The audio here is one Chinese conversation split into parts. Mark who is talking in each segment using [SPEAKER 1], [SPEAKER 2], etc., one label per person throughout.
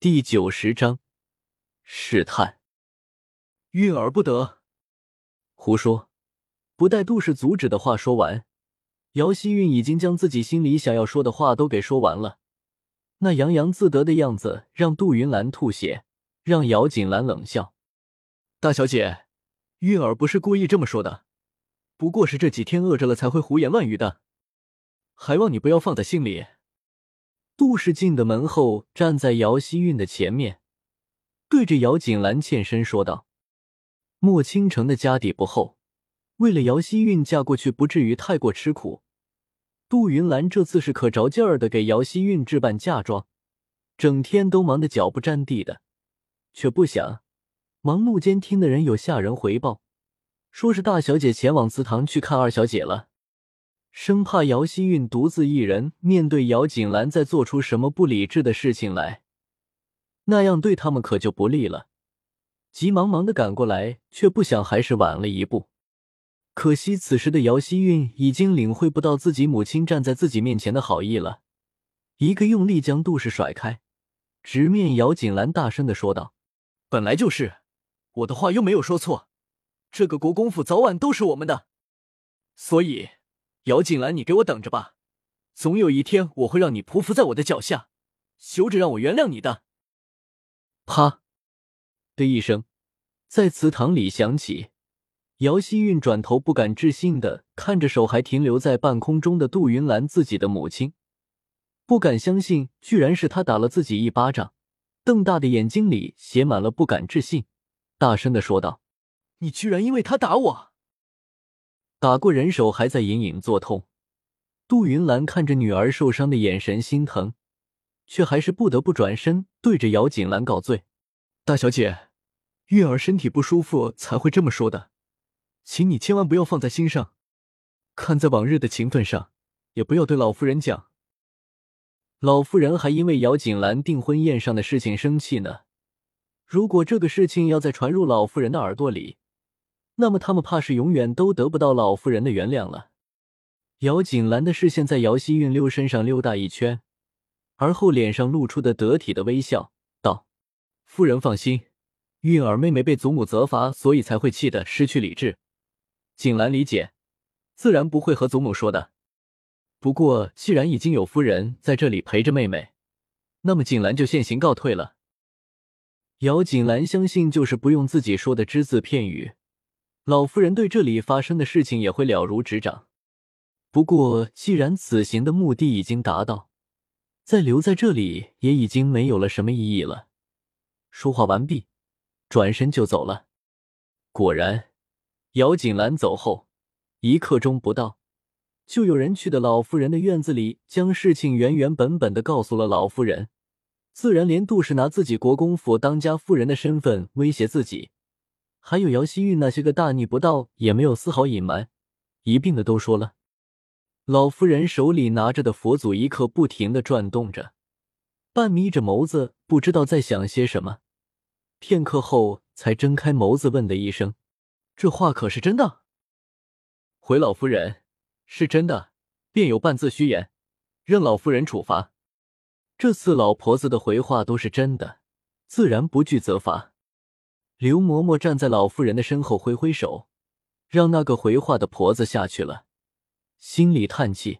[SPEAKER 1] 第九十章试探。
[SPEAKER 2] 韵儿不得，
[SPEAKER 1] 胡说！不待杜氏阻止的话说完，姚希韵已经将自己心里想要说的话都给说完了。那洋洋自得的样子让杜云兰吐血，让姚锦兰冷笑：“
[SPEAKER 2] 大小姐，韵儿不是故意这么说的，不过是这几天饿着了才会胡言乱语的，还望你不要放在心里。”
[SPEAKER 1] 杜氏进的门后，站在姚希韵的前面，对着姚锦兰欠身说道：“莫倾城的家底不厚，为了姚希韵嫁过去不至于太过吃苦，杜云兰这次是可着劲儿的给姚希韵置办嫁妆，整天都忙得脚不沾地的，却不想忙碌间听的人有下人回报，说是大小姐前往祠堂去看二小姐了。”生怕姚希韵独自一人面对姚锦兰再做出什么不理智的事情来，那样对他们可就不利了。急忙忙的赶过来，却不想还是晚了一步。可惜此时的姚希韵已经领会不到自己母亲站在自己面前的好意了，一个用力将杜氏甩开，直面姚锦兰，大声的说道：“
[SPEAKER 2] 本来就是，我的话又没有说错，这个国公府早晚都是我们的，所以。”姚锦兰，你给我等着吧，总有一天我会让你匍匐在我的脚下，休着让我原谅你的。
[SPEAKER 1] 啪的一声，在祠堂里响起。姚希韵转头，不敢置信的看着手还停留在半空中的杜云兰，自己的母亲，不敢相信，居然是他打了自己一巴掌，瞪大的眼睛里写满了不敢置信，大声的说道：“
[SPEAKER 2] 你居然因为他打我！”
[SPEAKER 1] 打过人手还在隐隐作痛，杜云兰看着女儿受伤的眼神心疼，却还是不得不转身对着姚锦兰告罪：“
[SPEAKER 2] 大小姐，月儿身体不舒服才会这么说的，请你千万不要放在心上。看在往日的情分上，也不要对老夫人讲。
[SPEAKER 1] 老夫人还因为姚锦兰订婚宴上的事情生气呢，如果这个事情要再传入老夫人的耳朵里。”那么他们怕是永远都得不到老夫人的原谅了。姚锦兰的视线在姚希韵溜身上溜达一圈，而后脸上露出的得体的微笑，道：“
[SPEAKER 2] 夫人放心，韵儿妹妹被祖母责罚，所以才会气得失去理智。锦兰理解，自然不会和祖母说的。不过既然已经有夫人在这里陪着妹妹，那么锦兰就现行告退了。”
[SPEAKER 1] 姚锦兰相信，就是不用自己说的只字片语。老夫人对这里发生的事情也会了如指掌。不过，既然此行的目的已经达到，再留在这里也已经没有了什么意义了。说话完毕，转身就走了。果然，姚锦兰走后一刻钟不到，就有人去的老夫人的院子里，将事情原原本本的告诉了老夫人。自然，连杜氏拿自己国公府当家夫人的身份威胁自己。还有姚希玉那些个大逆不道，也没有丝毫隐瞒，一并的都说了。老夫人手里拿着的佛祖一刻不停的转动着，半眯着眸子，不知道在想些什么。片刻后，才睁开眸子，问的一声：“这话可是真的？”
[SPEAKER 2] 回老夫人：“是真的，便有半字虚言，任老夫人处罚。”
[SPEAKER 1] 这次老婆子的回话都是真的，自然不惧责罚。刘嬷嬷站在老妇人的身后，挥挥手，让那个回话的婆子下去了，心里叹气，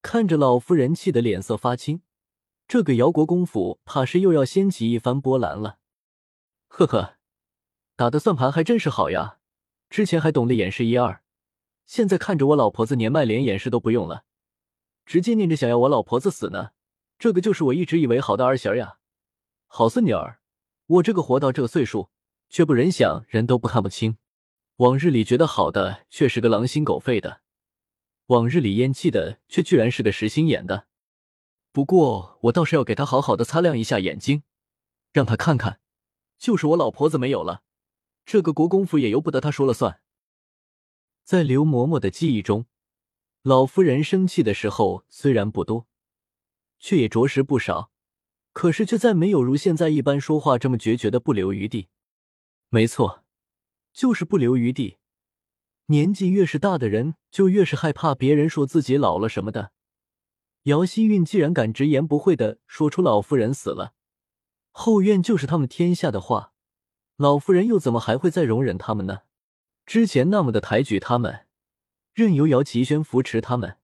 [SPEAKER 1] 看着老妇人气得脸色发青，这个姚国公府怕是又要掀起一番波澜了。呵呵，打的算盘还真是好呀，之前还懂得掩饰一二，现在看着我老婆子年迈，连掩饰都不用了，直接念着想要我老婆子死呢。这个就是我一直以为好的儿媳呀，好孙女儿，我这个活到这个岁数。却不忍想，人都不看不清。往日里觉得好的，却是个狼心狗肺的；往日里咽气的，却居然是个实心眼的。不过，我倒是要给他好好的擦亮一下眼睛，让他看看，就是我老婆子没有了，这个国公府也由不得他说了算。在刘嬷嬷的记忆中，老夫人生气的时候虽然不多，却也着实不少，可是却再没有如现在一般说话这么决绝的不留余地。没错，就是不留余地。年纪越是大的人，就越是害怕别人说自己老了什么的。姚希韵既然敢直言不讳的说出老夫人死了，后院就是他们天下的话，老夫人又怎么还会再容忍他们呢？之前那么的抬举他们，任由姚齐轩扶持他们，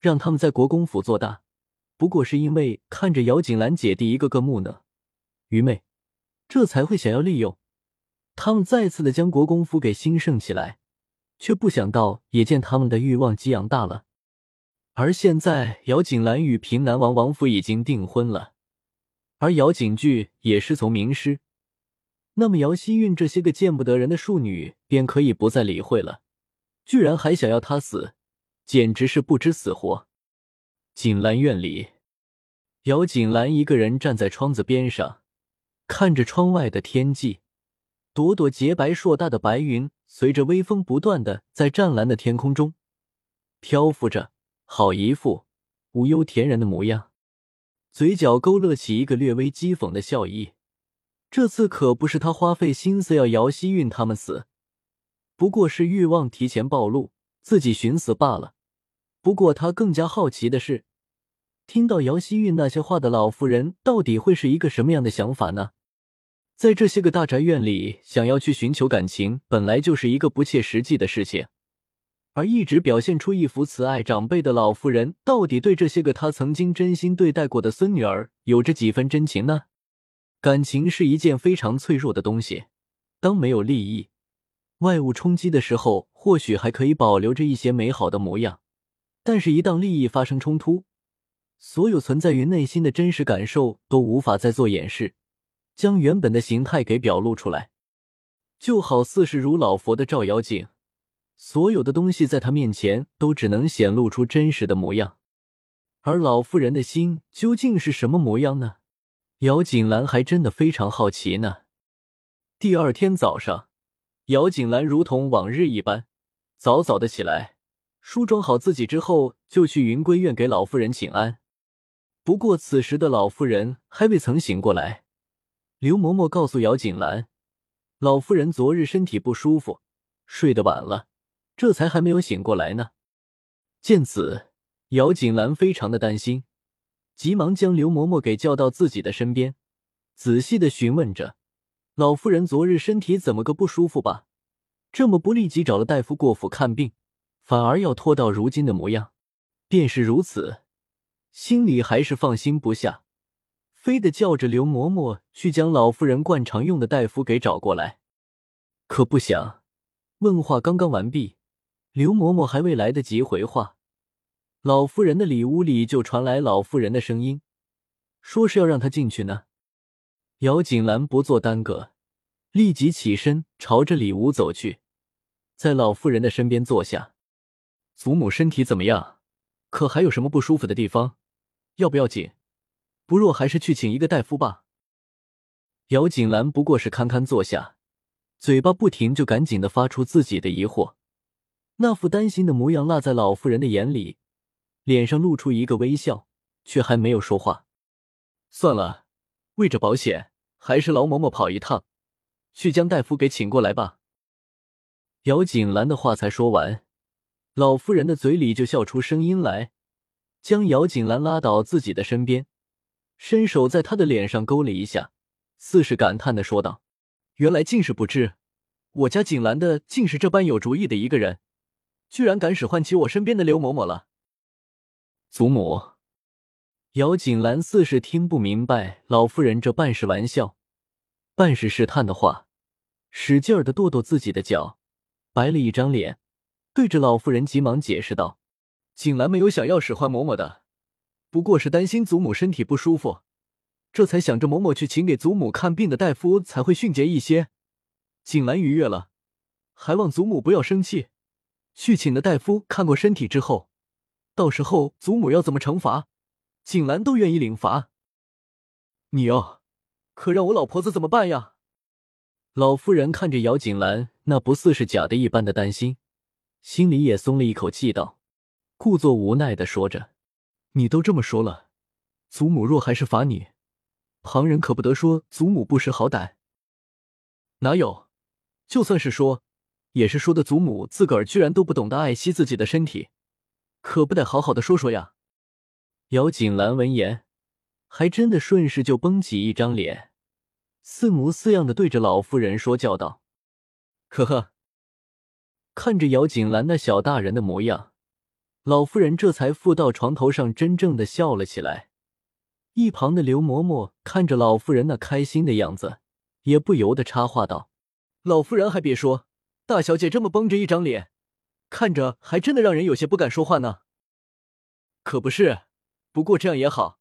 [SPEAKER 1] 让他们在国公府做大，不过是因为看着姚锦兰姐弟一个个木讷、愚昧，这才会想要利用他们再次的将国公府给兴盛起来，却不想到也见他们的欲望激昂大了。而现在，姚锦兰与平南王王府已经订婚了，而姚锦剧也是从名师。那么，姚希韵这些个见不得人的庶女便可以不再理会了。居然还想要他死，简直是不知死活。锦兰院里，姚锦兰一个人站在窗子边上，看着窗外的天际，朵朵洁白硕大的白云随着微风不断的在湛蓝的天空中漂浮着。好一副无忧恬然的模样，嘴角勾勒起一个略微讥讽的笑意。这次可不是他花费心思要姚希韵他们死，不过是欲望提前暴露，自己寻死罢了。不过他更加好奇的是，听到姚希韵那些话的老妇人到底会是一个什么样的想法呢？在这些个大宅院里，想要去寻求感情，本来就是一个不切实际的事情。而一直表现出一副慈爱长辈的老妇人，到底对这些个她曾经真心对待过的孙女儿有着几分真情呢？感情是一件非常脆弱的东西，当没有利益、外物冲击的时候，或许还可以保留着一些美好的模样；但是，一旦利益发生冲突，所有存在于内心的真实感受都无法再做掩饰，将原本的形态给表露出来，就好似是如老佛的照妖镜。所有的东西在他面前都只能显露出真实的模样，而老妇人的心究竟是什么模样呢？姚锦兰还真的非常好奇呢。第二天早上，姚锦兰如同往日一般，早早的起来，梳妆好自己之后，就去云归院给老妇人请安。不过此时的老妇人还未曾醒过来。刘嬷嬷告诉姚锦兰，老夫人昨日身体不舒服，睡得晚了。这才还没有醒过来呢。见此，姚锦兰非常的担心，急忙将刘嬷嬷给叫到自己的身边，仔细的询问着：“老夫人昨日身体怎么个不舒服吧？这么不立即找了大夫过府看病，反而要拖到如今的模样。便是如此，心里还是放心不下，非得叫着刘嬷嬷去将老夫人惯常用的大夫给找过来。可不想，问话刚刚完毕。”刘嬷嬷还未来得及回话，老夫人的里屋里就传来老妇人的声音，说是要让她进去呢。姚锦兰不做耽搁，立即起身朝着里屋走去，在老妇人的身边坐下。祖母身体怎么样？可还有什么不舒服的地方？要不要紧？不若还是去请一个大夫吧。姚锦兰不过是堪堪坐下，嘴巴不停就赶紧的发出自己的疑惑。那副担心的模样落在老妇人的眼里，脸上露出一个微笑，却还没有说话。算了，为着保险，还是劳嬷嬷跑一趟，去将大夫给请过来吧。姚锦兰的话才说完，老妇人的嘴里就笑出声音来，将姚锦兰拉到自己的身边，伸手在他的脸上勾了一下，似是感叹的说道：“原来竟是不知，我家锦兰的竟是这般有主意的一个人。”居然敢使唤起我身边的刘嬷嬷了，祖母。姚锦兰似是听不明白老妇人这半是玩笑，半是试探的话，使劲儿的跺跺自己的脚，白了一张脸，对着老妇人急忙解释道：“锦兰没有想要使唤嬷嬷的，不过是担心祖母身体不舒服，这才想着嬷嬷去请给祖母看病的大夫才会迅捷一些。锦兰逾越了，还望祖母不要生气。”去请的大夫看过身体之后，到时候祖母要怎么惩罚，锦兰都愿意领罚。你哦，可让我老婆子怎么办呀？老夫人看着姚锦兰那不似是假的一般的担心，心里也松了一口气，道：“故作无奈的说着，你都这么说了，祖母若还是罚你，旁人可不得说祖母不识好歹。哪有？就算是说。”也是说的，祖母自个儿居然都不懂得爱惜自己的身体，可不得好好的说说呀！姚锦兰闻言，还真的顺势就绷起一张脸，似模似样的对着老妇人说教道：“
[SPEAKER 2] 呵呵。”
[SPEAKER 1] 看着姚锦兰那小大人的模样，老妇人这才附到床头上，真正的笑了起来。一旁的刘嬷嬷看着老妇人那开心的样子，也不由得插话道：“
[SPEAKER 2] 老夫人还别说，大小姐这么绷着一张脸，看着还真的让人有些不敢说话呢。”可不是，不过这样也好，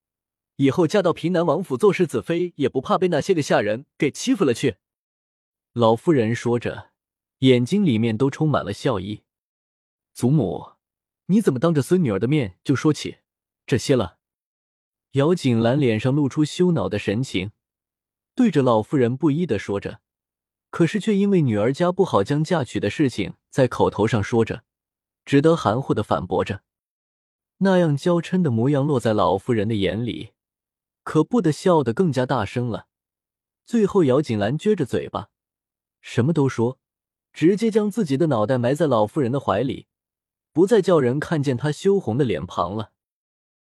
[SPEAKER 2] 以后嫁到平南王府做世子妃，也不怕被那些个下人给欺负了去。
[SPEAKER 1] 老夫人说着。眼睛里面都充满了笑意。
[SPEAKER 2] 祖母，你怎么当着孙女儿的面就说起这些了？
[SPEAKER 1] 姚锦兰脸上露出羞恼的神情，对着老妇人不依的说着，可是却因为女儿家不好将嫁娶的事情在口头上说着，只得含糊的反驳着。那样娇嗔的模样落在老妇人的眼里，可不得笑得更加大声了。最后，姚锦兰撅着嘴巴，什么都说。直接将自己的脑袋埋在老妇人的怀里，不再叫人看见他羞红的脸庞了。